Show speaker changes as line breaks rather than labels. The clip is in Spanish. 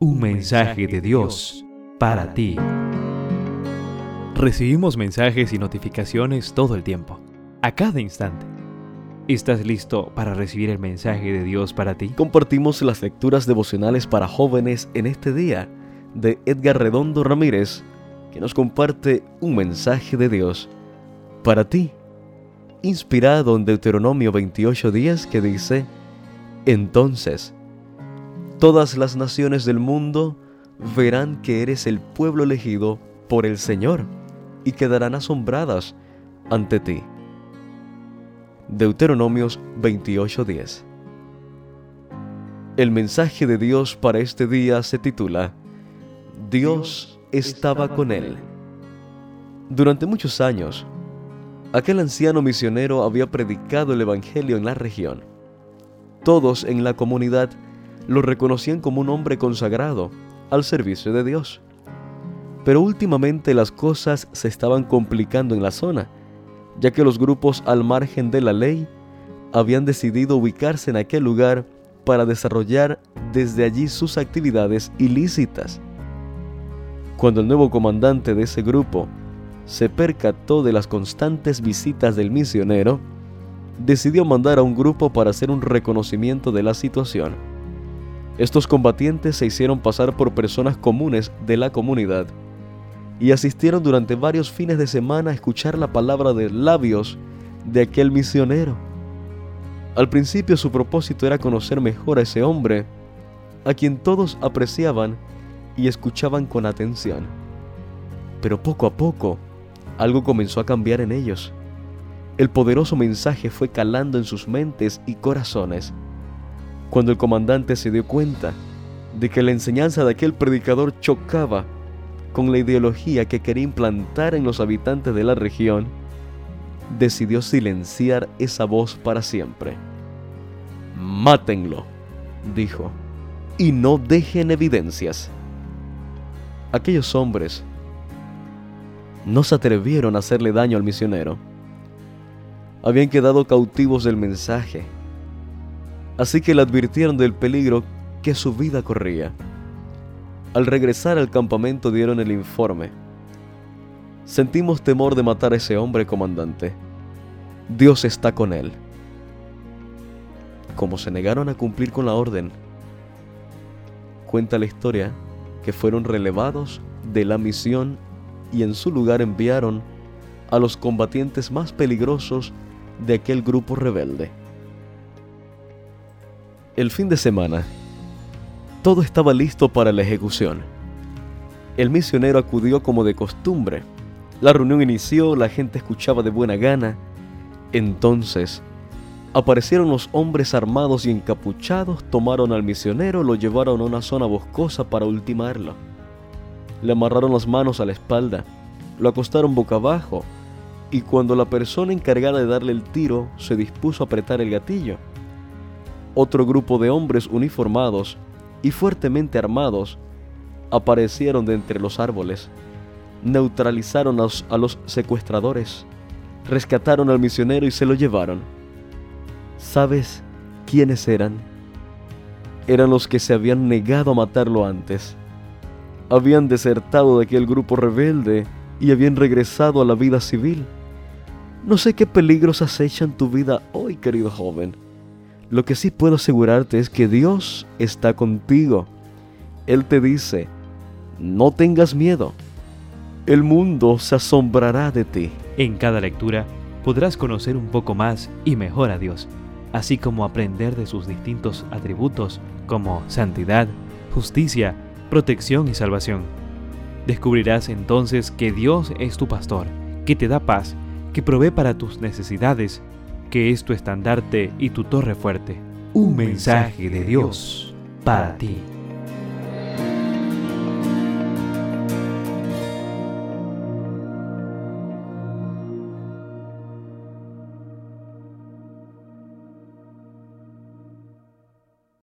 Un mensaje de Dios para ti. Recibimos mensajes y notificaciones todo el tiempo, a cada instante. ¿Estás listo para recibir el mensaje de Dios para ti?
Compartimos las lecturas devocionales para jóvenes en este día de Edgar Redondo Ramírez, que nos comparte un mensaje de Dios para ti, inspirado en Deuteronomio 28 días que dice, entonces, Todas las naciones del mundo verán que eres el pueblo elegido por el Señor y quedarán asombradas ante ti. Deuteronomios 28:10 El mensaje de Dios para este día se titula Dios estaba con él. Durante muchos años, aquel anciano misionero había predicado el Evangelio en la región. Todos en la comunidad lo reconocían como un hombre consagrado al servicio de Dios. Pero últimamente las cosas se estaban complicando en la zona, ya que los grupos al margen de la ley habían decidido ubicarse en aquel lugar para desarrollar desde allí sus actividades ilícitas. Cuando el nuevo comandante de ese grupo se percató de las constantes visitas del misionero, decidió mandar a un grupo para hacer un reconocimiento de la situación. Estos combatientes se hicieron pasar por personas comunes de la comunidad y asistieron durante varios fines de semana a escuchar la palabra de labios de aquel misionero. Al principio su propósito era conocer mejor a ese hombre, a quien todos apreciaban y escuchaban con atención. Pero poco a poco, algo comenzó a cambiar en ellos. El poderoso mensaje fue calando en sus mentes y corazones cuando el comandante se dio cuenta de que la enseñanza de aquel predicador chocaba con la ideología que quería implantar en los habitantes de la región, decidió silenciar esa voz para siempre. Mátenlo, dijo, y no dejen evidencias. Aquellos hombres no se atrevieron a hacerle daño al misionero. Habían quedado cautivos del mensaje así que le advirtieron del peligro que su vida corría. Al regresar al campamento dieron el informe. Sentimos temor de matar a ese hombre, comandante. Dios está con él. Como se negaron a cumplir con la orden, cuenta la historia que fueron relevados de la misión y en su lugar enviaron a los combatientes más peligrosos de aquel grupo rebelde el fin de semana, todo estaba listo para la ejecución. El misionero acudió como de costumbre. La reunión inició, la gente escuchaba de buena gana. Entonces, aparecieron los hombres armados y encapuchados, tomaron al misionero, lo llevaron a una zona boscosa para ultimarlo. Le amarraron las manos a la espalda, lo acostaron boca abajo, y cuando la persona encargada de darle el tiro se dispuso a apretar el gatillo, otro grupo de hombres uniformados y fuertemente armados aparecieron de entre los árboles, neutralizaron a los, secuestradores, rescataron al misionero y se lo llevaron. ¿Sabes quiénes eran? Eran los que se habían negado a matarlo antes. Habían desertado de aquel grupo rebelde y habían regresado a la vida civil. No sé qué peligros acechan tu vida hoy, querido joven lo que sí puedo asegurarte es que Dios está contigo. Él te dice, no tengas miedo. El mundo se asombrará de ti.
En cada lectura podrás conocer un poco más y mejor a Dios, así como aprender de sus distintos atributos como santidad, justicia, protección y salvación. Descubrirás entonces que Dios es tu pastor, que te da paz, que provee para tus necesidades que es tu estandarte y tu torre fuerte. Un mensaje de Dios para ti.